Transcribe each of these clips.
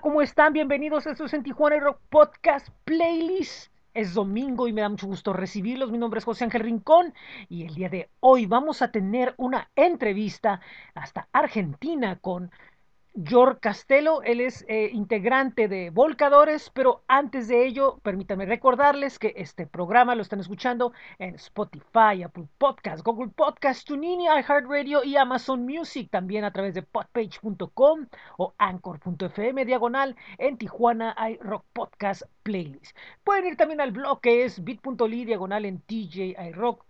¿cómo están? Bienvenidos a estos en Tijuana Rock Podcast Playlist. Es domingo y me da mucho gusto recibirlos. Mi nombre es José Ángel Rincón y el día de hoy vamos a tener una entrevista hasta Argentina con George Castelo, él es eh, integrante de Volcadores, pero antes de ello, permítanme recordarles que este programa lo están escuchando en Spotify, Apple Podcasts, Google Podcasts, TuneIn, iHeartRadio y Amazon Music, también a través de podpage.com o anchor.fm diagonal en Tijuana iRock Podcast Playlist. Pueden ir también al blog que es bit.ly diagonal en TJ iRock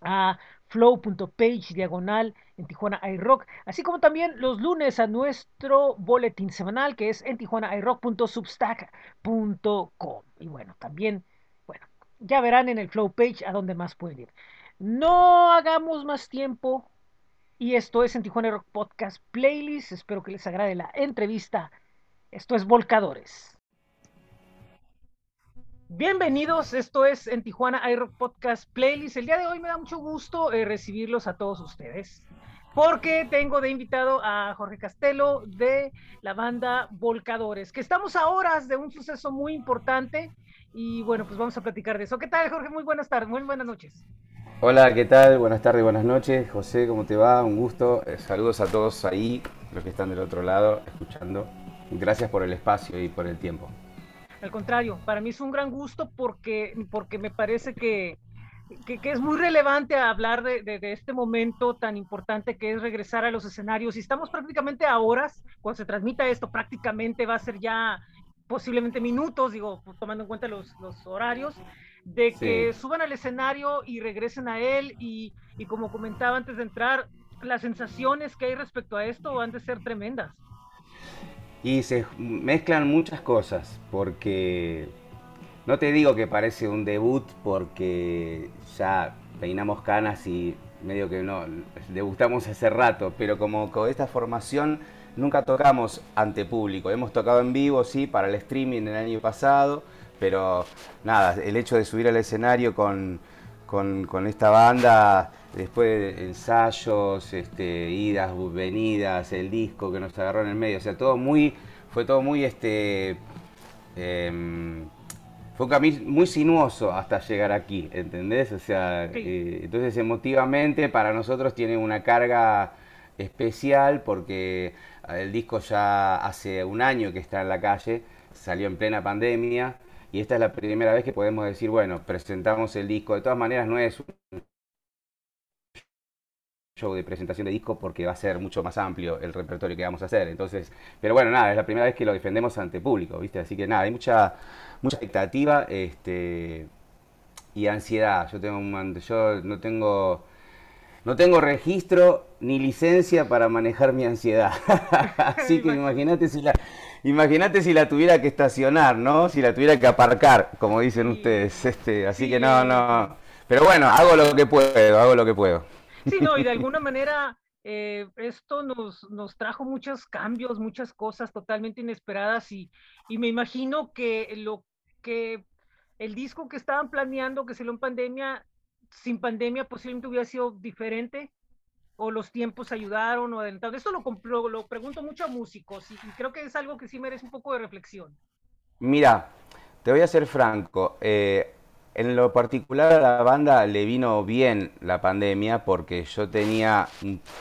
a flow.page diagonal en Tijuana iRock, así como también los lunes a nuestro boletín semanal que es en tijuanairock.substack.com. Y bueno, también, bueno, ya verán en el flow page a dónde más pueden ir. No hagamos más tiempo y esto es en Tijuana iRock Podcast Playlist. Espero que les agrade la entrevista. Esto es Volcadores. Bienvenidos, esto es en Tijuana iRock Podcast Playlist. El día de hoy me da mucho gusto eh, recibirlos a todos ustedes, porque tengo de invitado a Jorge Castelo de la banda Volcadores, que estamos a horas de un suceso muy importante y bueno, pues vamos a platicar de eso. ¿Qué tal, Jorge? Muy buenas tardes, muy buenas noches. Hola, ¿qué tal? Buenas tardes, buenas noches. José, ¿cómo te va? Un gusto. Eh, saludos a todos ahí, los que están del otro lado, escuchando. Gracias por el espacio y por el tiempo. Al contrario, para mí es un gran gusto porque, porque me parece que, que, es muy relevante hablar de, de, este momento tan importante que es regresar a los escenarios. Y estamos prácticamente a horas, cuando se transmita esto, prácticamente va a ser ya posiblemente minutos, digo, tomando en cuenta los, los horarios, de que suban al escenario y regresen a él. Y, y como comentaba antes de entrar, las sensaciones que hay respecto a esto van a ser tremendas. Y se mezclan muchas cosas, porque no te digo que parece un debut porque ya peinamos canas y medio que no, debutamos hace rato, pero como con esta formación nunca tocamos ante público. Hemos tocado en vivo, sí, para el streaming el año pasado, pero nada, el hecho de subir al escenario con, con esta banda después ensayos, este, idas, venidas, el disco que nos agarró en el medio, o sea, todo muy, fue todo muy, este, em, fue un camino muy sinuoso hasta llegar aquí, ¿entendés? O sea, eh, entonces emotivamente para nosotros tiene una carga especial porque el disco ya hace un año que está en la calle, salió en plena pandemia y esta es la primera vez que podemos decir, bueno, presentamos el disco. De todas maneras no es un show de presentación de disco porque va a ser mucho más amplio el repertorio que vamos a hacer. Entonces, pero bueno, nada, es la primera vez que lo defendemos ante público, ¿viste? Así que nada, hay mucha, mucha expectativa este, y ansiedad. Yo tengo un, yo no tengo no tengo registro ni licencia para manejar mi ansiedad. Así que imagínate si la imagínate si la tuviera que estacionar, ¿no? Si la tuviera que aparcar, como dicen ustedes. Este, así que no, no. Pero bueno, hago lo que puedo, hago lo que puedo. Sí, no, y de alguna manera eh, esto nos, nos trajo muchos cambios, muchas cosas totalmente inesperadas y, y, me imagino que lo que el disco que estaban planeando, que lo en pandemia, sin pandemia posiblemente hubiera sido diferente o los tiempos ayudaron o adelantaron. Esto lo, lo, pregunto mucho a músicos y, creo que es algo que sí merece un poco de reflexión. Mira, te voy a ser franco. Eh, en lo particular a la banda le vino bien la pandemia porque yo tenía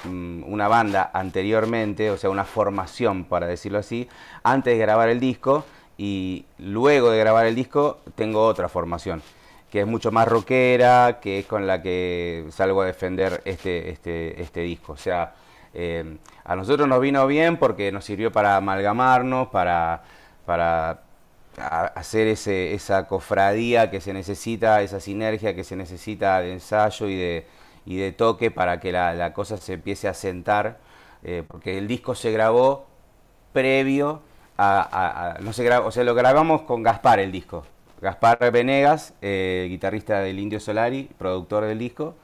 una banda anteriormente, o sea, una formación, para decirlo así, antes de grabar el disco y luego de grabar el disco tengo otra formación que es mucho más rockera, que es con la que salgo a defender este, este, este disco. O sea, eh, a nosotros nos vino bien porque nos sirvió para amalgamarnos, para, para hacer ese, esa cofradía que se necesita, esa sinergia que se necesita de ensayo y de, toque para que la, cosa se empiece a sentar, eh, porque el disco se grabó previo a, no se grabó, o sea, lo grabamos con Gaspar el disco. Gaspar Venegas, eh, guitarrista del Indio Solari, productor del disco,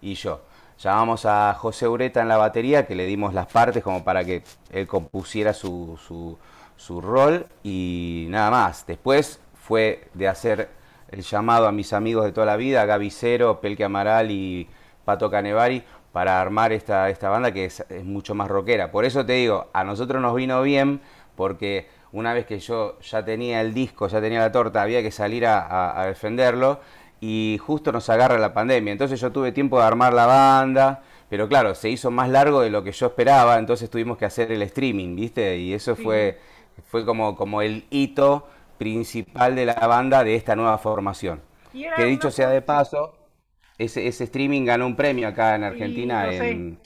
y yo. Llamamos a José Ureta en la batería, que le dimos las partes como para que él compusiera su, su su rol y nada más. Después fue de hacer el llamado a mis amigos de toda la vida, Gaby Cero, Pelque Amaral y Pato Canevari, para armar esta, esta banda que es, mucho más rockera. Por eso te digo, a nosotros nos vino bien porque una vez que yo ya tenía el disco, ya tenía la torta, había que salir a, defenderlo y justo nos agarra la pandemia. Entonces yo tuve tiempo de armar la banda, pero claro, se hizo más largo de lo que yo esperaba, entonces tuvimos que hacer el streaming, ¿viste? Y eso fue, fue como, como el hito principal de la banda de esta nueva formación. Que dicho sea de paso, ese, ese streaming ganó un premio acá en Argentina. en,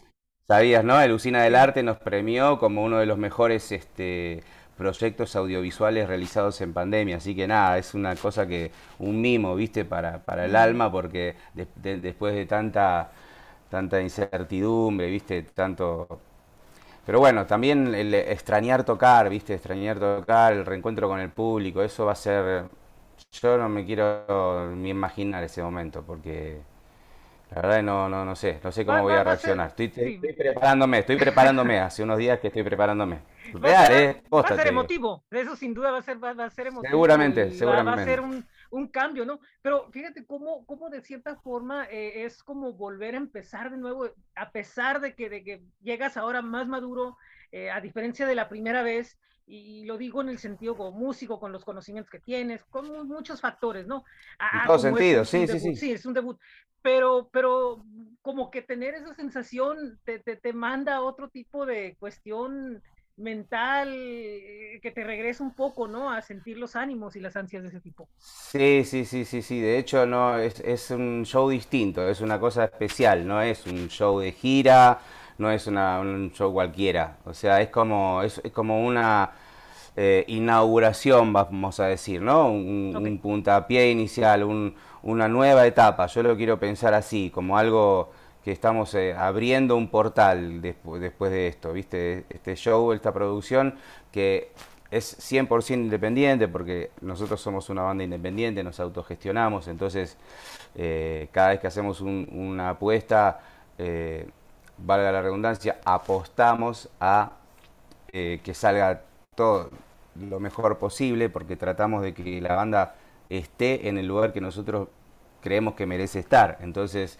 Sabías, ¿no? El Usina del Arte nos premió como uno de los mejores este, proyectos audiovisuales realizados en pandemia. Así que nada, es una cosa que, un mimo, ¿viste? Para, para el alma, porque después de tanta, tanta incertidumbre, ¿viste? Tanto... Pero bueno, también el extrañar tocar, ¿viste? Extrañar tocar, el reencuentro con el público, eso va a ser... Yo no me quiero ni imaginar ese momento, porque la verdad no, no, no sé, no sé cómo voy a reaccionar. Estoy, preparándome, estoy preparándome, hace unos días que estoy preparándome. Real, ¿eh? va a ser emotivo, eso sin duda va a ser, va, a ser emotivo. Seguramente, seguramente. Va, a ser un, un, cambio, ¿no? Pero fíjate cómo, cómo de cierta forma eh, es como volver a empezar de nuevo, a pesar de que, de que llegas ahora más maduro, eh, a diferencia de la primera vez, y lo digo en el sentido como músico, con los conocimientos que tienes, con muchos factores, ¿no? en todo sentido, sí, sí, sí. Sí, es un debut, pero, pero como que tener esa sensación te, te, te manda a otro tipo de cuestión mental eh, que te regresa un poco, ¿no? A sentir los ánimos y las ansias de ese tipo. Sí, sí, sí, sí, sí. De hecho, no es, es un show distinto, es una cosa especial, no es un show de gira, no es una, un show cualquiera. O sea, es como, es, como una eh, inauguración, vamos a decir, ¿no? Un, puntapié inicial, una nueva etapa. Yo lo quiero pensar así, como algo que estamos eh, abriendo un portal después, después de esto, ¿viste? Este show, esta producción que es 100% independiente porque nosotros somos una banda independiente, nos autogestionamos, entonces eh, cada vez que hacemos una apuesta valga la redundancia, apostamos a eh, que salga todo lo mejor posible porque tratamos de que la banda esté en el lugar que nosotros creemos que merece estar. Entonces,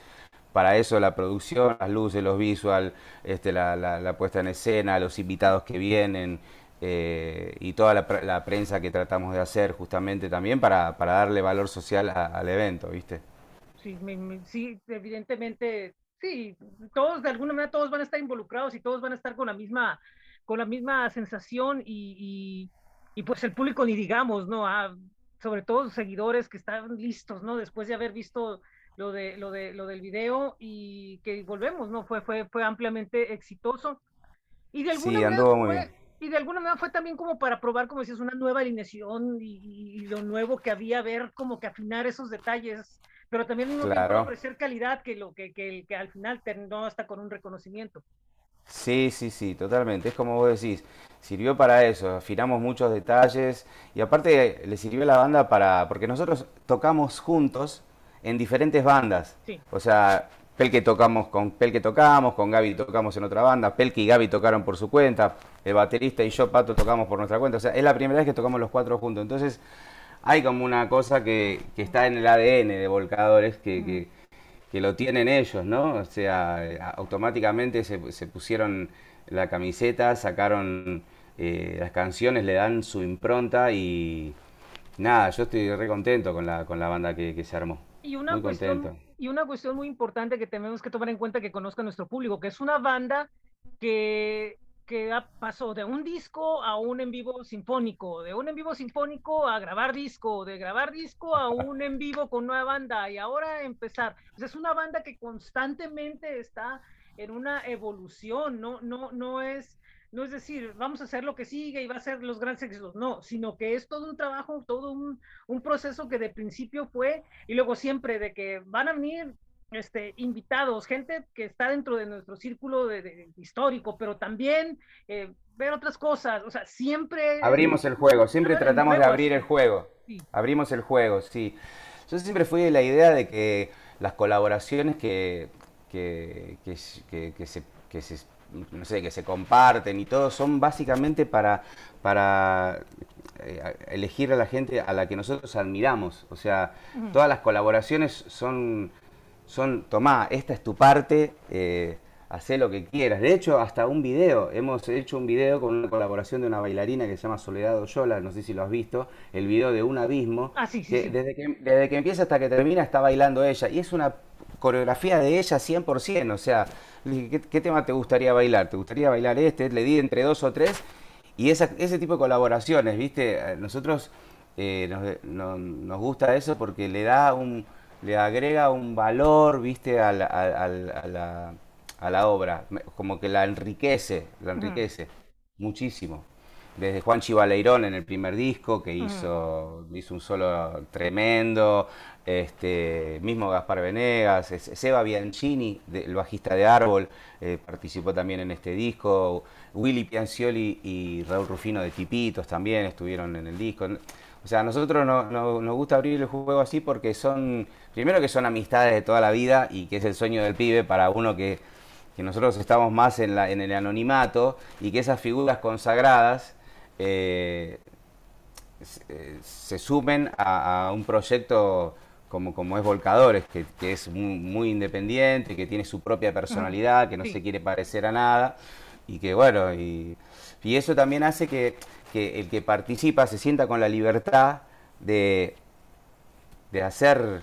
para eso la producción, las luces, los visual, este, la, puesta en escena, los invitados que vienen eh, y toda la, prensa que tratamos de hacer justamente también para, darle valor social al evento, ¿viste? Sí, sí, evidentemente sí, todos de alguna manera todos van a estar involucrados y todos van a estar con la misma, con la misma sensación y, y, pues el público ni digamos, ¿no? Ah, sobre todo los seguidores que están listos, ¿no? Después de haber visto lo de lo de lo del video y que volvemos, ¿no? Fue fue fue ampliamente exitoso. Y de alguna manera fue, y de alguna manera fue también como para probar, como decías, una nueva alineación y, y, lo nuevo que había, ver como que afinar esos detalles pero también mismo claro. ofrecer calidad que lo que, que, que al final terminó hasta con un reconocimiento. Sí, sí, sí, totalmente. Es como vos decís, sirvió para eso, afinamos muchos detalles y aparte le sirvió a la banda para, porque nosotros tocamos juntos en diferentes bandas. Sí. O sea, Pelke tocamos con Pelke tocamos, con Gaby tocamos en otra banda, Pelke y Gaby tocaron por su cuenta, el baterista y yo, Pato, tocamos por nuestra cuenta. O sea, es la primera vez que tocamos los cuatro juntos. Entonces, hay como una cosa que, está en el ADN de Volcadores que, lo tienen ellos, ¿no? O sea, automáticamente se, pusieron la camiseta, sacaron eh, las canciones, le dan su impronta y nada, yo estoy re contento con la, con la banda que, se armó. Y una, cuestión, y una cuestión muy importante que tenemos que tomar en cuenta que conozca nuestro público, que es una banda que que pasó de un disco a un en vivo sinfónico, de un en vivo sinfónico a grabar disco, de grabar disco a un en vivo con nueva banda y ahora empezar. es una banda que constantemente está en una evolución, no, no, no es, no es decir, vamos a hacer lo que sigue y va a ser los grandes éxitos, no, sino que es todo un trabajo, todo un, un proceso que de principio fue y luego siempre de que van a venir este, invitados, gente que está dentro de nuestro círculo de, histórico, pero también eh, ver otras cosas, o sea, siempre... Abrimos el juego, siempre tratamos de abrir el juego, abrimos el juego, sí. Yo siempre fui de la idea de que las colaboraciones que, que, que, se, que se, no sé, que se comparten y todo son básicamente para, para eh, elegir a la gente a la que nosotros admiramos. O sea, todas las colaboraciones son son, tomá, esta es tu parte, eh, hacé lo que quieras. De hecho, hasta un video, hemos hecho un video con una colaboración de una bailarina que se llama Soledad Oyola, no sé si lo has visto, el video de Un Abismo. Ah, sí, sí, que sí. Desde, que, desde que empieza hasta que termina está bailando ella. Y es una coreografía de ella 100%. O sea, le dije, ¿qué, qué tema te gustaría bailar? ¿Te gustaría bailar este? Le di entre dos o tres. Y esa- ese tipo de colaboraciones, ¿viste? Nosotros eh, nos, no- nos gusta eso porque le da un, le agrega un valor, ¿viste? A la, a- la, a la obra. Como que la enriquece, la Ujú, enriquece muchísimo. Desde Juan Chivaleirón en el primer disco, que ujú. hizo, hizo un solo tremendo, este, mismo Gaspar Venegas, es- Seba Bianchini, de- el bajista de Árbol, eh, participó también en este disco, Willy Piancioli y Raúl Rufino de Tipitos también estuvieron en el disco. O sea, a nosotros no- no- nos gusta abrir el juego así porque son, primero que son amistades de toda la vida y que es el sueño del pibe para uno que, que nosotros estamos más en, la, en el anonimato y que esas figuras consagradas eh, se, se sumen a, a un proyecto como, como es Volcadores, que, que es muy, muy independiente, que tiene su propia personalidad, que no se quiere parecer a nada, y que bueno, y, y eso también hace que, que el que participa se sienta con la libertad de, de hacer,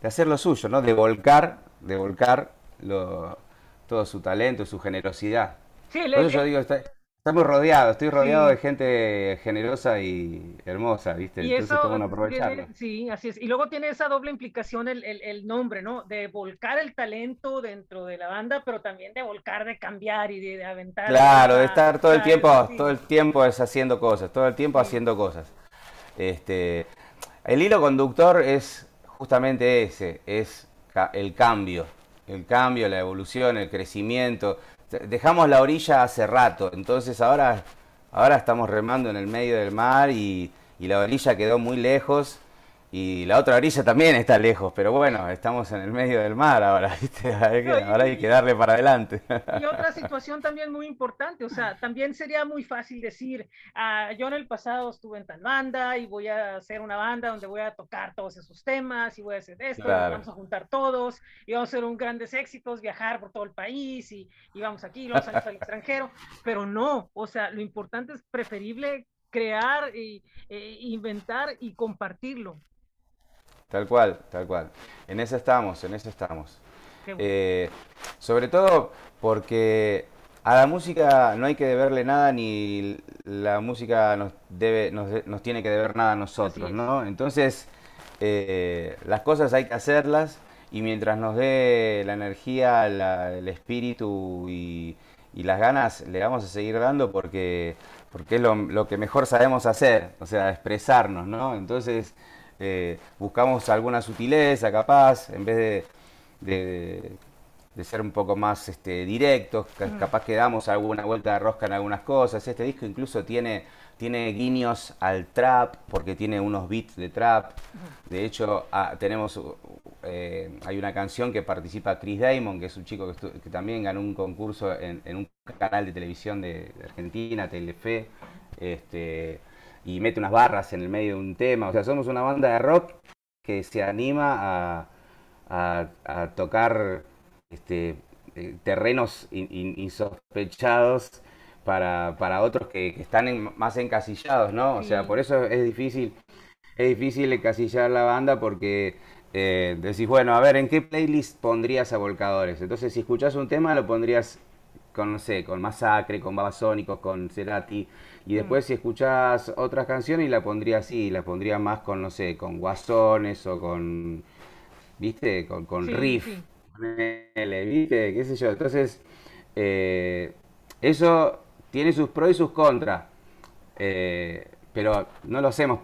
de hacer lo suyo, ¿no? De volcar, de volcar lo- todo su talento, su generosidad. Sí, Por eso yo digo, está- estamos rodeados, estoy rodeado de gente generosa y hermosa, ¿viste? Y Entonces, eso ¿cómo no aprovecharlo? tiene, sí, así es. Y luego tiene esa doble implicación el, el, el nombre, ¿no? De volcar el talento dentro de la banda, pero también de volcar, de cambiar y de, de aventar Claro, de estar todo el tiempo, sí, todo el tiempo es haciendo cosas, todo el tiempo sí. haciendo cosas. Este, el hilo conductor es justamente ese, es el cambio, el cambio, la evolución, el crecimiento. Dejamos la orilla hace rato, entonces ahora, ahora estamos remando en el medio del mar y, y la orilla quedó muy lejos y la otra orilla también está lejos, pero bueno, estamos en el medio del mar ahora, ¿viste? Hay que- No, Ahora hay que darle para adelante. y otra situación también muy importante, o sea, también sería muy fácil decir, ah, yo en el pasado estuve en tal banda y voy a hacer una banda donde voy a tocar todos esos temas y voy a hacer esto, Claro. vamos a juntar todos y vamos a hacer un grandes éxitos, viajar por todo el país y, y vamos aquí, luego salimos al extranjero, pero no, o sea, lo importante es preferible crear y eh, inventar y compartirlo. Tal cual, tal cual. En eso estamos, en eso estamos. Bueno. Eh, sobre todo porque a la música no hay que deberle nada ni la música nos debe, nos, de- nos tiene que deber nada a nosotros. ¿no? Entonces, eh, las cosas hay que hacerlas y mientras nos dé la energía, la- el espíritu y, y las ganas, le vamos a seguir dando porque, porque es lo, lo que mejor sabemos hacer, o sea, expresarnos, ¿no? Entonces, eh, buscamos alguna sutileza capaz, en vez de, de- de ser un poco más este, directos, capaz que damos alguna vuelta de rosca en algunas cosas. Este disco incluso tiene, tiene guiños al trap, porque tiene unos beats de trap. De hecho, ah, tenemos, eh, hay una canción que participa Chris Damon, que es un chico que, también ganó un concurso en, en un canal de televisión de, de Argentina, Telefe, este, y mete unas barras en el medio de un tema. O sea, somos una banda de rock que se anima a, a- a tocar este, eh, terrenos in- in- insospechados para, para otros que, que están en- más encasillados, ¿no? O sea, por eso es difícil, es difícil encasillar la banda porque eh, decís, bueno, a ver, ¿en qué playlist pondrías a Volcadores? Entonces, si escuchás un tema, lo pondrías con, no sé, con Masacre, con Babasónicos, con Cerati. Y Mm. después si escuchás otras canciones, la pondría así, la pondría más con, no sé, con Guasones o con, ¿viste? Con, con Sí, Riff, sí. ponele, ¿viste? ¿Qué sé yo? Entonces, eh, eso tiene sus pros y sus contras. Eh, pero no lo hacemos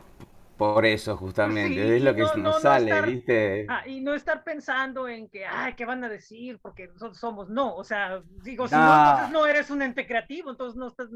por eso justamente, Sí, es lo que no, nos no, no sale, estar, ¿viste? ah, y no estar pensando en que, ay, ¿qué van a decir? Porque nosotros somos, no, o sea, digo, si no, entonces No, eres un ente creativo, entonces no, estás,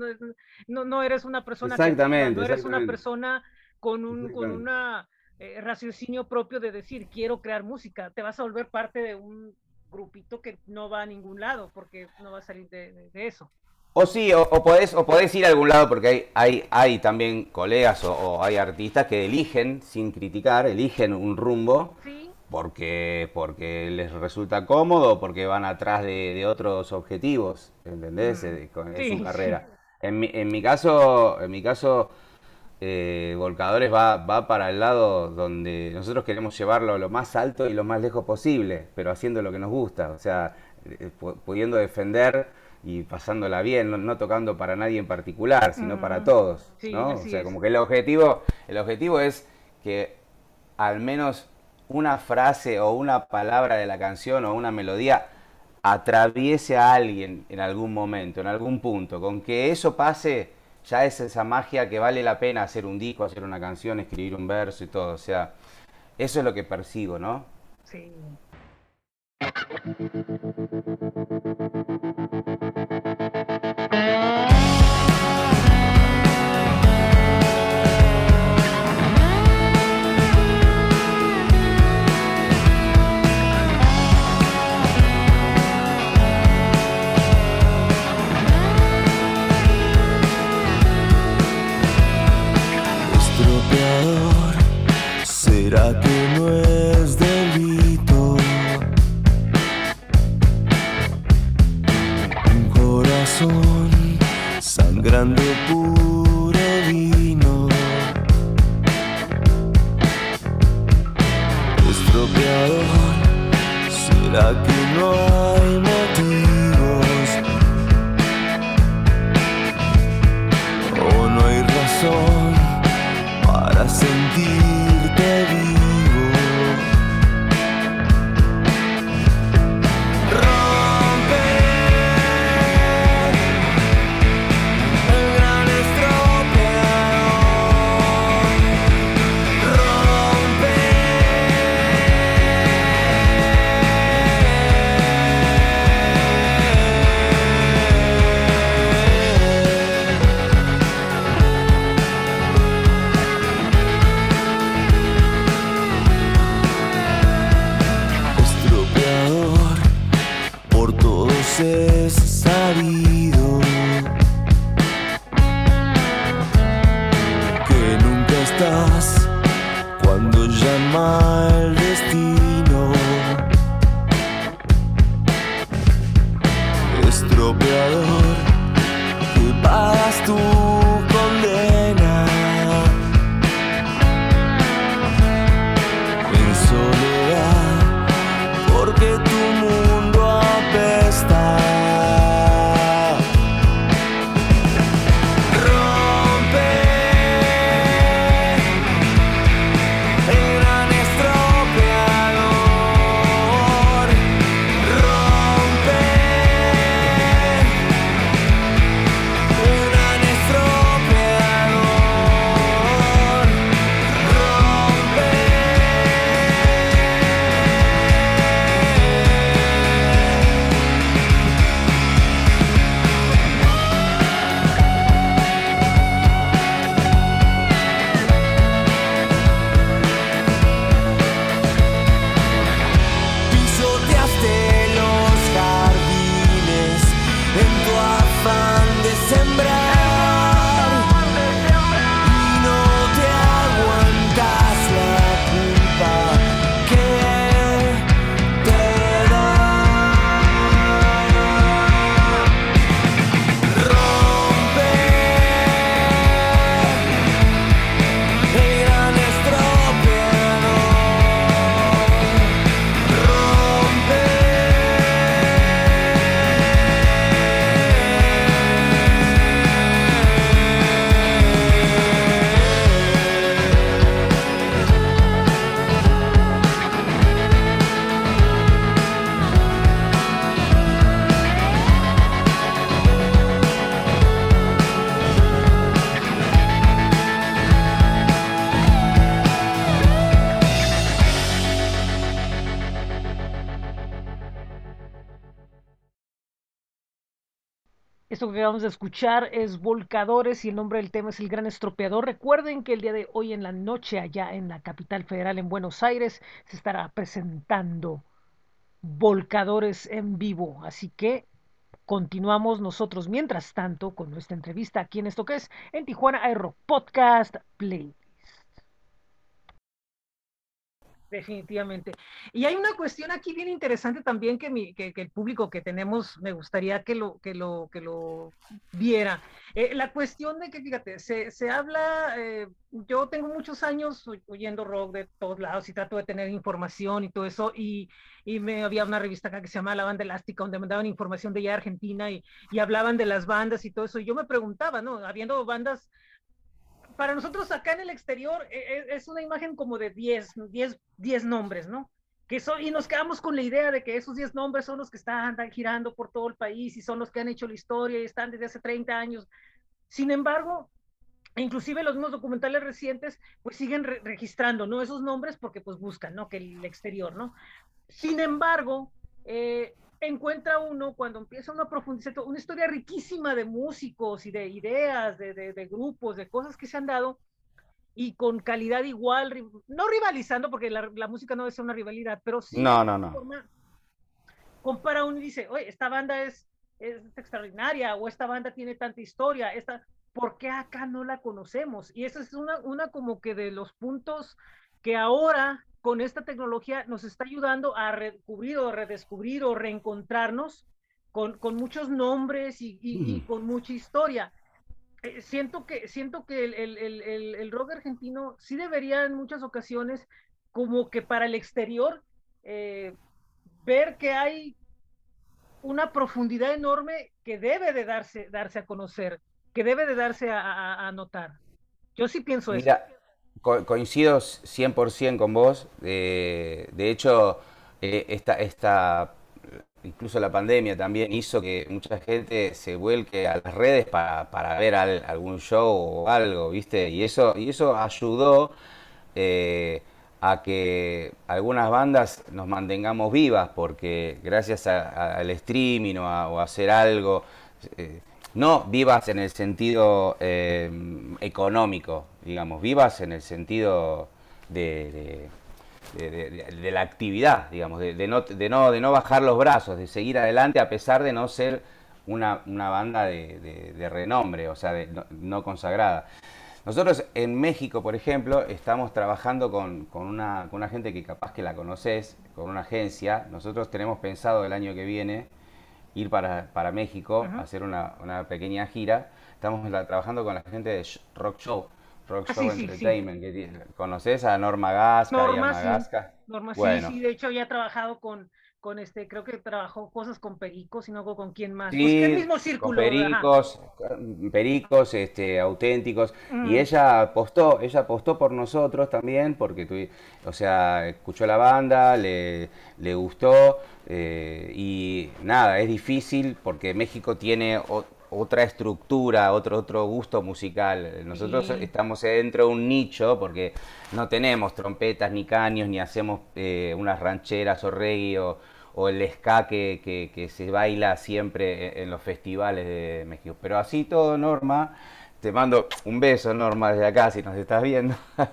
no, no, eres una persona creativa, exactamente, no eres una persona con un, con una eh, raciocinio propio de decir, quiero crear música, te vas a volver parte de un grupito que no va a ningún lado, porque no va a salir de, de- de eso. O sí, o, o podés, o podés ir a algún lado porque hay, hay, hay también colegas o, o hay artistas que eligen, sin criticar, eligen un rumbo Sí, porque, porque les resulta cómodo, porque van atrás de, de otros objetivos, ¿entendés? Mm, Eh, con- En su carrera. En mi, en mi caso, en mi caso, eh, Volcadores va, va para el lado donde nosotros queremos llevarlo lo más alto y lo más lejos posible, pero haciendo lo que nos gusta, o sea, eh, pu- pudiendo defender y pasándola bien, no, no tocando para nadie en particular, sino para Mm, todos, sí, ¿no? O sea, es. como que el objetivo, el objetivo es que al menos una frase o una palabra de la canción o una melodía atraviese a alguien en algún momento, en algún punto. Con que eso pase, ya es esa magia que vale la pena hacer un disco, hacer una canción, escribir un verso y todo. O sea, eso es lo que persigo, ¿no? Sí. Sangrando puro vino. Estropeador, ¿será que no hay Acabamos de escuchar es Volcadores y el nombre del tema es El Gran Estropeador. Recuerden que el día de hoy en la noche allá en la capital federal en Buenos Aires se estará presentando Volcadores en vivo. Así que continuamos nosotros mientras tanto con nuestra entrevista aquí en esto que es en Tijuana Aero Podcast Play. Definitivamente. Y hay una cuestión aquí bien interesante también que, mi, que, que el público que tenemos me gustaría que lo, que lo, que lo viera. Eh, la cuestión de que, fíjate, se, se habla, eh, yo tengo muchos años oy- oyendo rock de todos lados y trato de tener información y todo eso, y, y me había una revista acá que se llama La Banda Elástica, donde me daban información de allá Argentina y, y hablaban de las bandas y todo eso, y yo me preguntaba, ¿no? Habiendo bandas para nosotros acá en el exterior eh, es una imagen como de 10, 10, 10 nombres, ¿no? Que son, y nos quedamos con la idea de que esos 10 nombres son los que están, andan girando por todo el país y son los que han hecho la historia y están desde hace 30 años. Sin embargo, inclusive los mismos documentales recientes pues siguen re registrando, ¿no? Esos nombres porque pues buscan, ¿no? Que el exterior, ¿no? Sin embargo, eh, encuentra uno cuando empieza uno a profundizar una historia riquísima de músicos y de ideas, de, de, de, grupos, de cosas que se han dado y con calidad igual, no rivalizando porque la, la música no debe ser una rivalidad, pero sí no, no, no. Forma, compara uno y dice, oye, esta banda es, es extraordinaria o esta banda tiene tanta historia, esta, ¿por qué acá no la conocemos? Y esa es una, una como que de los puntos que ahora con esta tecnología nos está ayudando a redescubrir o redescubrir o reencontrarnos con, con muchos nombres y, y, mm. y, con mucha historia. Eh, siento que, siento que el, el, el, el, rock argentino sí debería en muchas ocasiones, como que para el exterior, eh, ver que hay una profundidad enorme que debe de darse, darse a conocer, que debe de darse a, a, a notar. Yo sí pienso Mira, eso co coincido 100% con vos. Eh, de hecho, eh, esta, esta, incluso la pandemia también hizo que mucha gente se vuelque a las redes para, para ver al, algún show o algo, ¿viste? Y eso, y eso ayudó eh, a que algunas bandas nos mantengamos vivas, porque gracias al streaming o a, o hacer algo, no vivas en el sentido eh, económico, digamos, vivas en el sentido de, de, la actividad, digamos, de, no, no, de no bajar los brazos, de seguir adelante a pesar de no ser una, una banda de, renombre, o sea, no, no, consagrada. Nosotros en México, por ejemplo, estamos trabajando con, con, una, con una gente que capaz que la conoces, con una agencia. Nosotros tenemos pensado el año que viene ir para, para México, hacer una, una, pequeña gira. Estamos la, trabajando con la gente de Rock Show, Rock ah, Show sí, Entertainment. Sí, sí. ¿Conoces a Norma Gasca Norma, y a. Norma, bueno. sí, sí, de hecho ya he trabajado con, con este, creo que trabajó cosas con Pericos y no con quién más. Sí, pues el mismo círculo. Con pericos, ajá. pericos, este, auténticos. Mm. Y ella apostó, ella apostó por nosotros también, porque tu, o sea, escuchó la banda, le, le gustó. Eh, y nada, es difícil porque México tiene o, otra estructura, otro, otro gusto musical. Nosotros sí. estamos dentro de un nicho porque no tenemos trompetas ni caños, ni hacemos eh, unas rancheras o reggae o, o el ska que, que, que, se baila siempre en los festivales de México. Pero así todo, Norma, te mando un beso, Norma, desde acá, si nos estás viendo.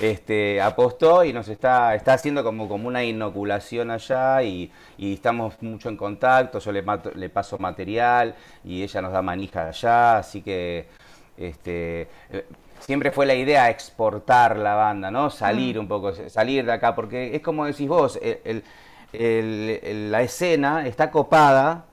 este, apostó y nos está, está haciendo como, como una inoculación allá y, y estamos mucho en contacto. Yo le, mato, le paso material y ella nos da manija allá, así que este, siempre fue la idea exportar la banda, ¿no? Salir un poco, salir de acá, porque es como decís vos, el, el, el, la escena está copada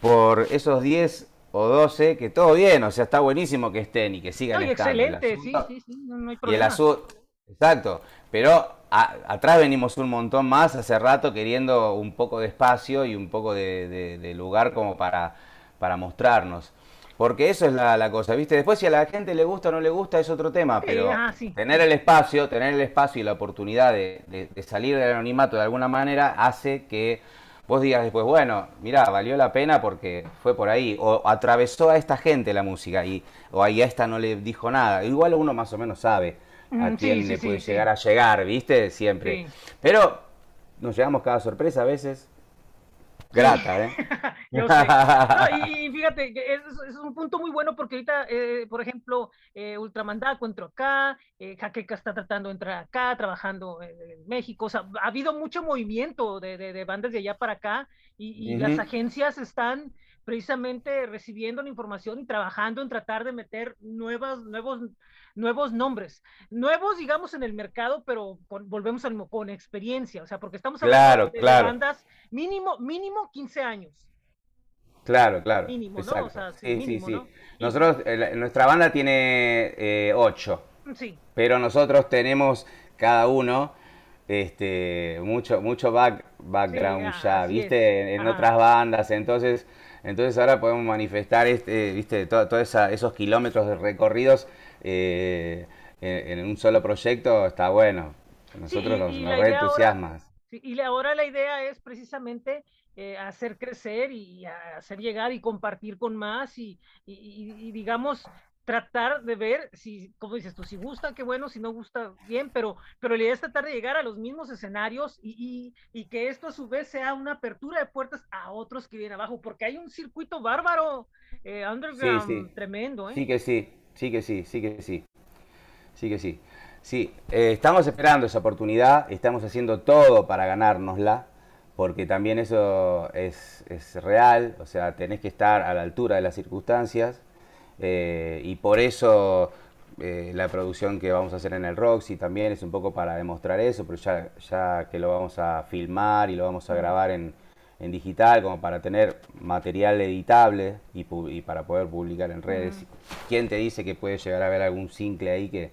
por esos 10 o 12, que todo bien, o sea, está buenísimo que estén y que sigan no, estando. Excelente, sí, sí, sí, no, no hay problema. Y el azul, exacto, pero a, atrás venimos un montón más hace rato queriendo un poco de espacio y un poco de, de, de lugar como para, para mostrarnos. Porque eso es la, la, cosa, ¿viste? Después si a la gente le gusta o no le gusta es otro tema, pero ah, sí. tener el espacio, tener el espacio y la oportunidad de, de, de, salir del anonimato de alguna manera hace que vos digas después, bueno, mira, valió la pena porque fue por ahí, o atravesó a esta gente la música, y, o ahí a esta no le dijo nada. Igual uno más o menos sabe a Mm, quién sí, le puede llegar a llegar, ¿viste? Siempre. Pero nos llevamos cada sorpresa a veces. Grata, ¿eh? Yo sé. No, y, y, fíjate, que es, es, un punto muy bueno porque ahorita, eh, por ejemplo, eh, Ultramandaco entró acá, eh, Jaqueca está tratando de entrar acá, trabajando en México. O sea, ha habido mucho movimiento de, de, de bandas de allá para acá y, y uh -huh. las agencias están precisamente recibiendo la información y trabajando en tratar de meter nuevas, nuevos, nuevos nombres. Nuevos, digamos, en el mercado, pero con, volvemos al, con experiencia, o sea, porque estamos Claro, hablando de, de claro. bandas mínimo, mínimo 15 años. Claro, claro. Mínimo, ¿no? exacto. O sea, sí, sí, mínimo, sí, ¿no? sí. Y- Nosotros, eh, nuestra banda tiene eh, ocho, Sí, pero nosotros tenemos cada uno este, mucho, mucho back- background Sí, ya, ¿viste? En, en otras bandas, entonces, entonces ahora podemos manifestar este, ¿viste? To- Todos esos kilómetros de recorridos eh, en, en un solo proyecto, está bueno. Nosotros y- nos, nos re ahora-. Sí, y ahora la idea es precisamente eh, hacer crecer y hacer llegar y compartir con más y, y- y- y, digamos tratar de ver si, como dices tú, si gusta, qué bueno, si no gusta, bien, pero, pero la idea es tratar de llegar a los mismos escenarios y, y- y que esto a su vez sea una apertura de puertas a otros que vienen abajo, porque hay un circuito bárbaro, eh, underground, sí. tremendo, ¿eh? Sí que sí, sí que sí, sí que sí. Sí que sí. Sí, eh, estamos esperando esa oportunidad, estamos haciendo todo para ganárnosla, porque también eso es, es real, o sea, tenés que estar a la altura de las circunstancias, eh, y por eso eh, la producción que vamos a hacer en el Roxy también es un poco para demostrar eso, pero ya, ya que lo vamos a filmar y lo vamos a grabar en, en digital, como para tener material editable y, y para poder publicar en redes. ¿Quién te dice que puede llegar a haber algún single ahí que,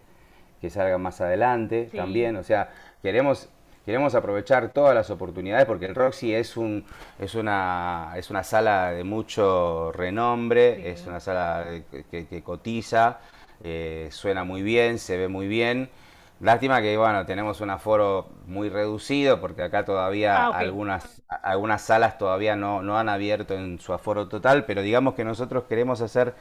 que salga más adelante Sí. también? O sea, queremos, queremos aprovechar todas las oportunidades porque el Roxy es, un, es, una, es una sala de mucho renombre, Sí. es una sala que- cotiza, eh, suena muy bien, se ve muy bien. Lástima que bueno, tenemos un aforo muy reducido porque acá todavía Ah, algunas, algunas salas todavía no, no han abierto en su aforo total, pero digamos que nosotros queremos hacer,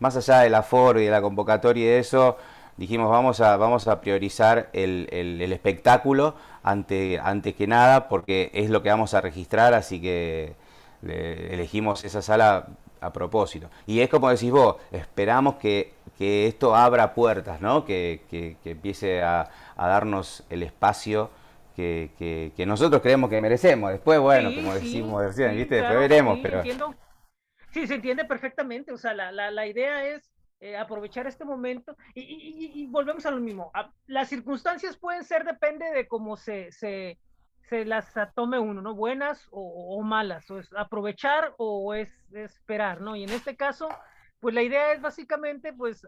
más allá del aforo y de la convocatoria y de eso, dijimos vamos a, vamos a priorizar el, el- el espectáculo ante, antes que nada porque es lo que vamos a registrar, así que le- elegimos esa sala a propósito. Y es como decís vos, esperamos que, que esto abra puertas, ¿no? Que, que- que empiece a, a darnos el espacio que, que- que nosotros creemos que merecemos. Después, bueno, Sí, como sí, decimos recién, sí, ¿viste? claro, Después veremos, sí, pero... entiendo. Sí, se entiende perfectamente. O sea, la, la, la idea es eh, aprovechar este momento y, volvemos a lo mismo. Las circunstancias pueden ser, depende de cómo se, se, se las tome uno, ¿no? Buenas o, malas. O es aprovechar o es, esperar, ¿no? Y en este caso, pues la idea es básicamente, pues,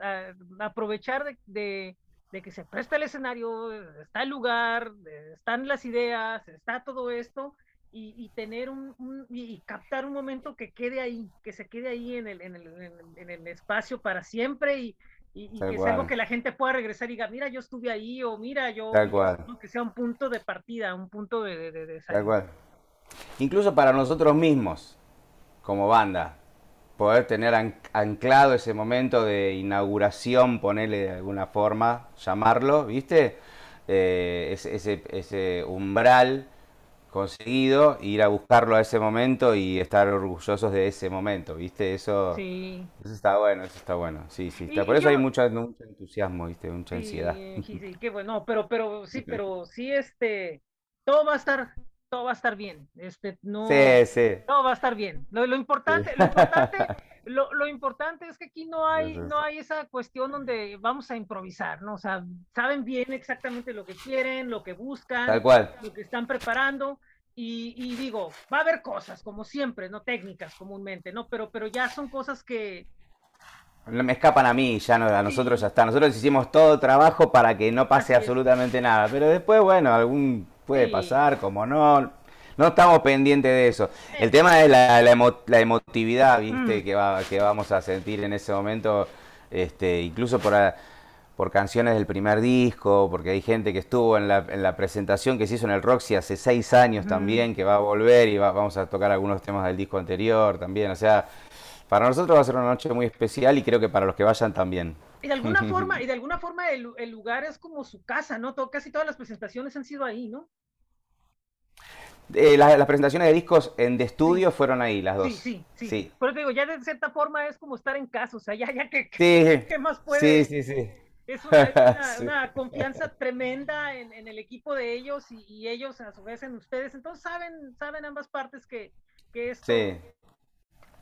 aprovechar de, de, de que se presta el escenario, está el lugar, eh, están las ideas, está todo esto y, y tener un, un- y, y captar un momento que quede ahí, que se quede ahí en el, en el, en el, en el espacio para siempre y, y, y Tal que sea algo que la gente pueda regresar y diga, mira, yo estuve ahí o mira, yo. ¿no? que sea un punto de partida, un punto de, de, de- salida. cual. Incluso para nosotros mismos, como banda, poder tener an- anclado ese momento de inauguración, ponerle de alguna forma, llamarlo, ¿viste? Eh, ese, ese, ese umbral conseguido, ir a buscarlo a ese momento y estar orgullosos de ese momento, ¿viste? Eso, Sí, eso está bueno, eso está bueno. Sí, sí, está. Por eso hay mucho, mucho entusiasmo, ¿viste? Mucha sí, ansiedad. sí, sí, qué bueno, pero, pero sí, pero sí, este, todo va a estar, todo va a estar bien, este, no, Sí, sí. todo va a estar bien. Lo, lo importante, lo importante, lo, lo importante es que aquí no hay, no hay esa cuestión donde vamos a improvisar, ¿no? O sea, saben bien exactamente lo que quieren, lo que buscan, Tal cual. lo que están preparando. Y, y digo, va a haber cosas, como siempre, no técnicas comúnmente, ¿no? Pero, pero ya son cosas que, Me escapan a mí, ya no, a nosotros ya está. Nosotros hicimos todo trabajo para que no pase absolutamente nada. Pero después, bueno, algún puede Sí. pasar, como no. No estamos pendientes de eso. El tema es la, la, emo- la emotividad, ¿viste? Mm. Que, va, que vamos a sentir en ese momento, este, incluso por, a- por canciones del primer disco, porque hay gente que estuvo en la, en la presentación que se hizo en el Roxy hace seis años Ujú. también, que va a volver y va- vamos a tocar algunos temas del disco anterior también. O sea, para nosotros va a ser una noche muy especial y creo que para los que vayan también. y de alguna forma, y de alguna forma el, el lugar es como su casa, ¿no? Casi todas las presentaciones han sido ahí, ¿no? Eh, la- las presentaciones de discos en de estudio fueron ahí, las dos. Sí, sí, sí. Sí. Por eso te digo, ya de cierta forma es como estar en casa, o sea, ya, ya que, Sí, ¿qué más puede? sí, sí, sí. Es una, una- Sí. una confianza tremenda en, en el equipo de ellos y, y ellos a su vez en ustedes. Entonces saben, saben ambas partes que, que esto, Sí.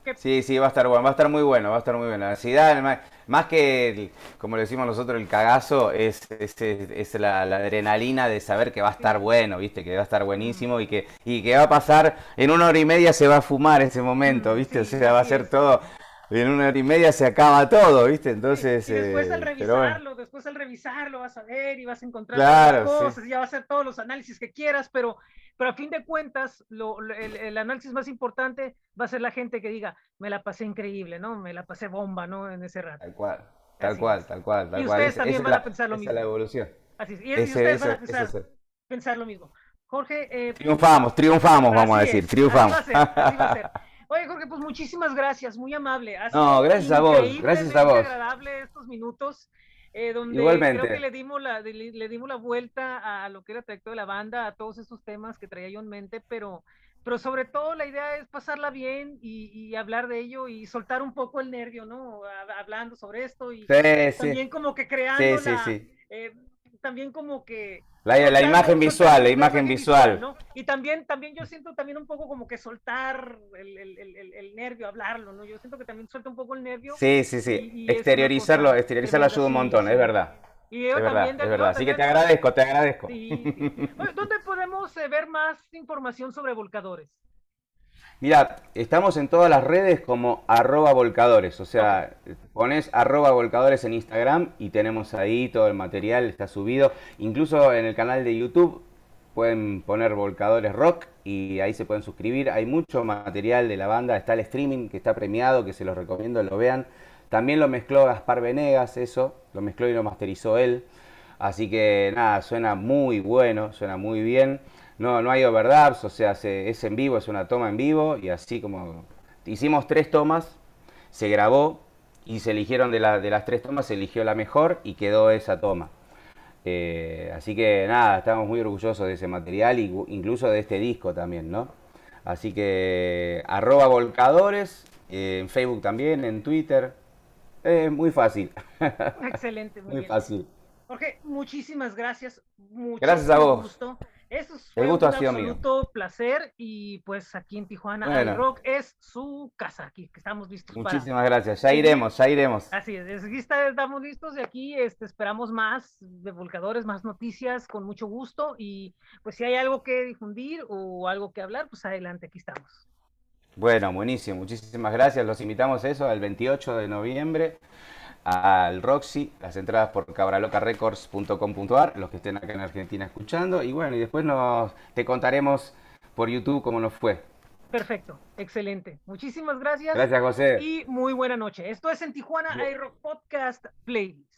Que- Sí, sí, va a estar bueno, va a estar muy bueno, va a estar muy bueno. La ansiedad, más, más que, el- como le decimos nosotros, el cagazo, es, es, es- es la, la adrenalina de saber que va a estar bueno, ¿viste? Que va a estar buenísimo y que, y que va a pasar, en una hora y media se va a fumar ese momento, Mm, ¿viste? o sea, va a ser es. En una hora y media se acaba todo, ¿viste? Entonces, y después eh, al pero bueno. revisarlo, después al revisarlo vas a ver y vas a encontrar Claro, todas las sí. cosas, y ya vas a hacer todos los análisis que quieras, pero, pero a fin de cuentas, lo, lo- el, el análisis más importante va a ser la gente que diga, me la pasé increíble, ¿no? Me la pasé bomba, ¿no? En ese rato. Tal cual, tal Así cual, es. tal cual, tal Y cual. ustedes Esa- también es van la- a pensar lo esa es mismo. la evolución. Así es. Y, y Ese- ustedes van a eso pensar, es pensar lo mismo. Jorge, eh, Triunfamos, triunfamos, vamos a decir, es, triunfamos. Así va a ser, así va a ser. Oye, Jorge, pues muchísimas gracias, muy amable. No, gracias a vos, gracias a vos. agradable estos minutos, eh, donde Igualmente. creo que le dimos, la, le, le dimos la vuelta a lo que era el trayecto de la banda, a todos esos temas que traía yo en mente, pero, pero sobre todo la idea es pasarla bien y, y hablar de ello y soltar un poco el nervio, ¿no? Hab- Hablando sobre esto y Sí, también sí, como que creando sí, sí, la, sí. eh, también como que La, la imagen soltar visual, la imagen visual. ¿no? Y también, también yo siento también un poco como que soltar el, el, el, el- nervio, hablarlo, ¿no? Yo siento que también suelta un poco el nervio. Sí, sí, sí. y Exteriorizarlo, exteriorizarlo ayuda un montón, sí. es verdad. Y yo Es verdad, también, es verdad. Así que te agradezco, te agradezco. Sí, sí. Oye, ¿Dónde podemos eh, ver más información sobre volcadores? Mira, estamos en todas las redes como arroba volcadores, o sea, pones arroba volcadores en Instagram y tenemos ahí todo el material, está subido. Incluso en el canal de YouTube pueden poner volcadores rock y ahí se pueden suscribir. Hay mucho material de la banda, está el streaming que está premiado, que se los recomiendo, lo vean. También lo mezcló Gaspar Venegas, eso, lo mezcló y lo masterizó él. Así que nada, suena muy bueno, suena muy bien. No, no hay overdubs, o sea, se- es en vivo, es una toma en vivo y así como hicimos tres tomas, se grabó y se eligieron de, la- de las tres tomas, se eligió la mejor y quedó esa toma. Eh, así que nada, estamos muy orgullosos de ese material y incluso de este disco también, ¿no? Así que arroba volcadores, eh, en Facebook también, en Twitter. Es muy fácil, Excelente, muy, muy bien. fácil. Jorge, muchísimas gracias. Gracias a vos. Gusto. Eso fue El gusto un ha sido mío. absoluto placer y pues aquí en Tijuana Bueno. el rock es su casa, aquí que estamos listos para Muchísimas gracias, ya iremos, ya iremos. Así es, es- aquí estamos listos y aquí este, esperamos más de volcadores, más noticias con mucho gusto y pues si hay algo que difundir o algo que hablar, pues adelante, aquí estamos. Bueno, buenísimo, muchísimas gracias. Los invitamos a eso el 28 de noviembre al Roxy, las entradas por cabralocarecords.com.ar, los que estén acá en Argentina escuchando. Y bueno, y después nos, te contaremos por YouTube cómo nos fue. Perfecto, excelente. Muchísimas gracias, Gracias, José. y muy buena noche. Esto es en Tijuana Bu- iRock Podcast Playlist.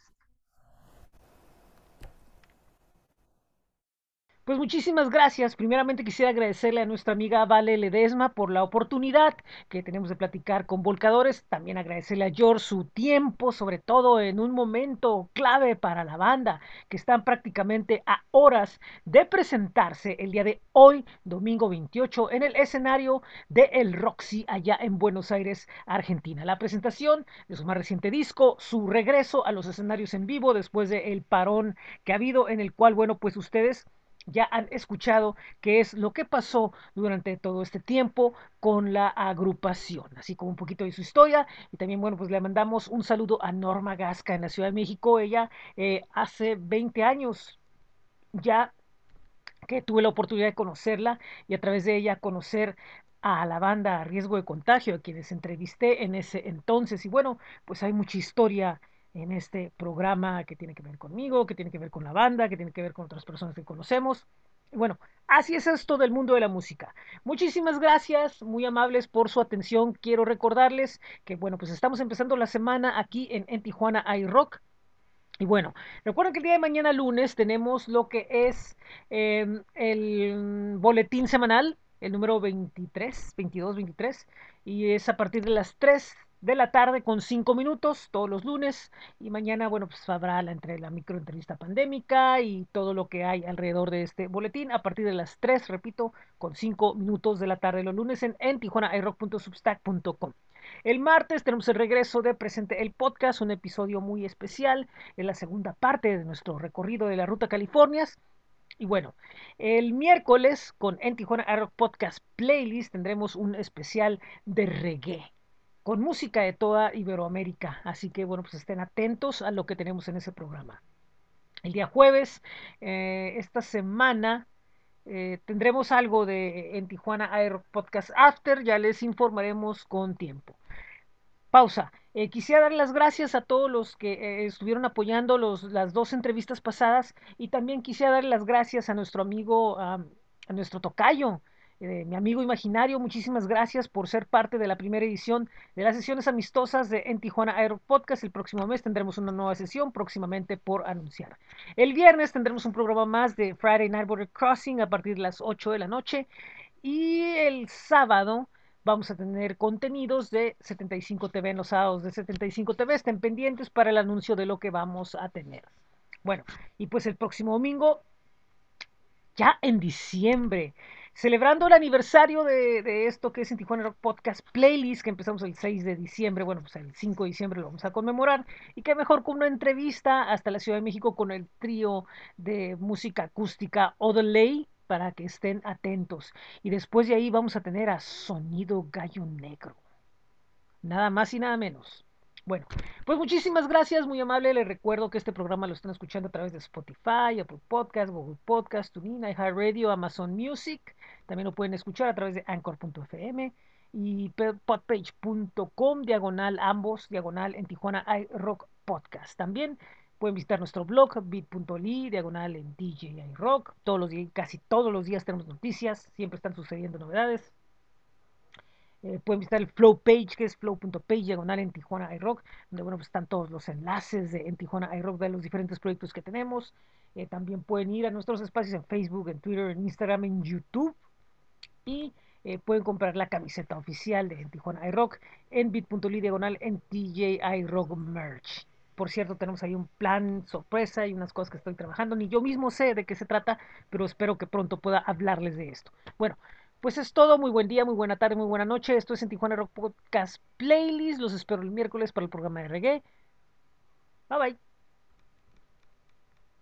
Pues muchísimas gracias. Primeramente quisiera agradecerle a nuestra amiga Vale Ledesma por la oportunidad que tenemos de platicar con Volcadores. También agradecerle a George su tiempo, sobre todo en un momento clave para la banda, que están prácticamente a horas de presentarse el día de hoy, domingo 28, en el escenario de El Roxy allá en Buenos Aires, Argentina. La presentación de su más reciente disco, su regreso a los escenarios en vivo después del parón que ha habido, en el cual, bueno, pues ustedes ya han escuchado qué es lo que pasó durante todo este tiempo con la agrupación, así como un poquito de su historia. Y también, bueno, pues le mandamos un saludo a Norma Gasca en la Ciudad de México. Ella eh, hace 20 años ya que tuve la oportunidad de conocerla y a través de ella conocer a la banda a riesgo de contagio, a quienes entrevisté en ese entonces. Y bueno, pues hay mucha historia en este programa que tiene que ver conmigo, que tiene que ver con la banda, que tiene que ver con otras personas que conocemos. Bueno, así es esto del mundo de la música. Muchísimas gracias, muy amables por su atención. Quiero recordarles que, bueno, pues estamos empezando la semana aquí en, en Tijuana iRock. Y bueno, recuerden que el día de mañana lunes tenemos lo que es eh, el boletín semanal, el número 23, 22, 23, y es a partir de las 3 de la tarde con 5 minutos todos los lunes y mañana, bueno, pues habrá la, entre la microentrevista pandémica y todo lo que hay alrededor de este boletín a partir de las 3, repito, con 5 minutos de la tarde los lunes en, en. El martes tenemos el regreso de Presente el Podcast, un episodio muy especial en la segunda parte de nuestro recorrido de la Ruta Californias. Y bueno, el miércoles con En Tijuana Rock Podcast Playlist tendremos un especial de reggae. Con música de toda Iberoamérica. Así que bueno, pues estén atentos a lo que tenemos en ese programa. El día jueves, eh, esta semana, eh, tendremos algo de en Tijuana Air Podcast After, ya les informaremos con tiempo. Pausa. Eh, quisiera dar las gracias a todos los que eh, estuvieron apoyando los, las dos entrevistas pasadas y también quisiera dar las gracias a nuestro amigo, a nuestro tocayo, mi amigo imaginario, muchísimas gracias por ser parte de la primera edición de las sesiones amistosas de En Tijuana Aero Podcast. El próximo mes tendremos una nueva sesión, próximamente por anunciar. El viernes tendremos un programa más de Friday Night Border Crossing a partir de las 8 de la noche. Y el sábado vamos a tener contenidos de 75 TV en los sábados de 75 TV. Estén pendientes para el anuncio de lo que vamos a tener. Bueno, y pues el próximo domingo, ya en diciembre, celebrando el aniversario de, esto que es en Tijuana Rock Podcast Playlist, que empezamos el 6 de diciembre, bueno, pues el 5 de diciembre lo vamos a conmemorar, y que mejor con una entrevista hasta la Ciudad de México con el trío de música acústica Odelay, para que estén atentos. Y después de ahí vamos a tener a Sonido Gallo Negro. Nada más y nada menos. Bueno, pues muchísimas gracias, muy amable. Les recuerdo que este programa lo están escuchando a través de Spotify, Apple Podcast, Google Podcast, TuneIn, iHeartRadio, Amazon Music. También lo pueden escuchar a través de Anchor.fm y podpage.com, diagonal ambos, diagonal en Tijuana iRock Podcast. También pueden visitar nuestro blog bit.ly, diagonal en DJ iRock. Todos los días, casi todos los días tenemos noticias, siempre están sucediendo novedades. Eh, pueden visitar el Flow Page, que es flow.page, diagonal en Tijuana iRock, donde bueno, pues están todos los enlaces de, en Tijuana iRock de los diferentes proyectos que tenemos. Eh, también pueden ir a nuestros espacios en Facebook, en Twitter, en Instagram, en YouTube. Y eh, pueden comprar la camiseta oficial de en Tijuana iRock en bit.ly, diagonal en TJ iRock Merch. Por cierto, tenemos ahí un plan sorpresa y unas cosas que estoy trabajando. Ni yo mismo sé de qué se trata, pero espero que pronto pueda hablarles de esto. Bueno, pues es todo. Muy buen día, muy buena tarde, muy buena noche. Esto es en Tijuana Rock Podcast Playlist. Los espero el miércoles para el programa de reggae. Bye bye.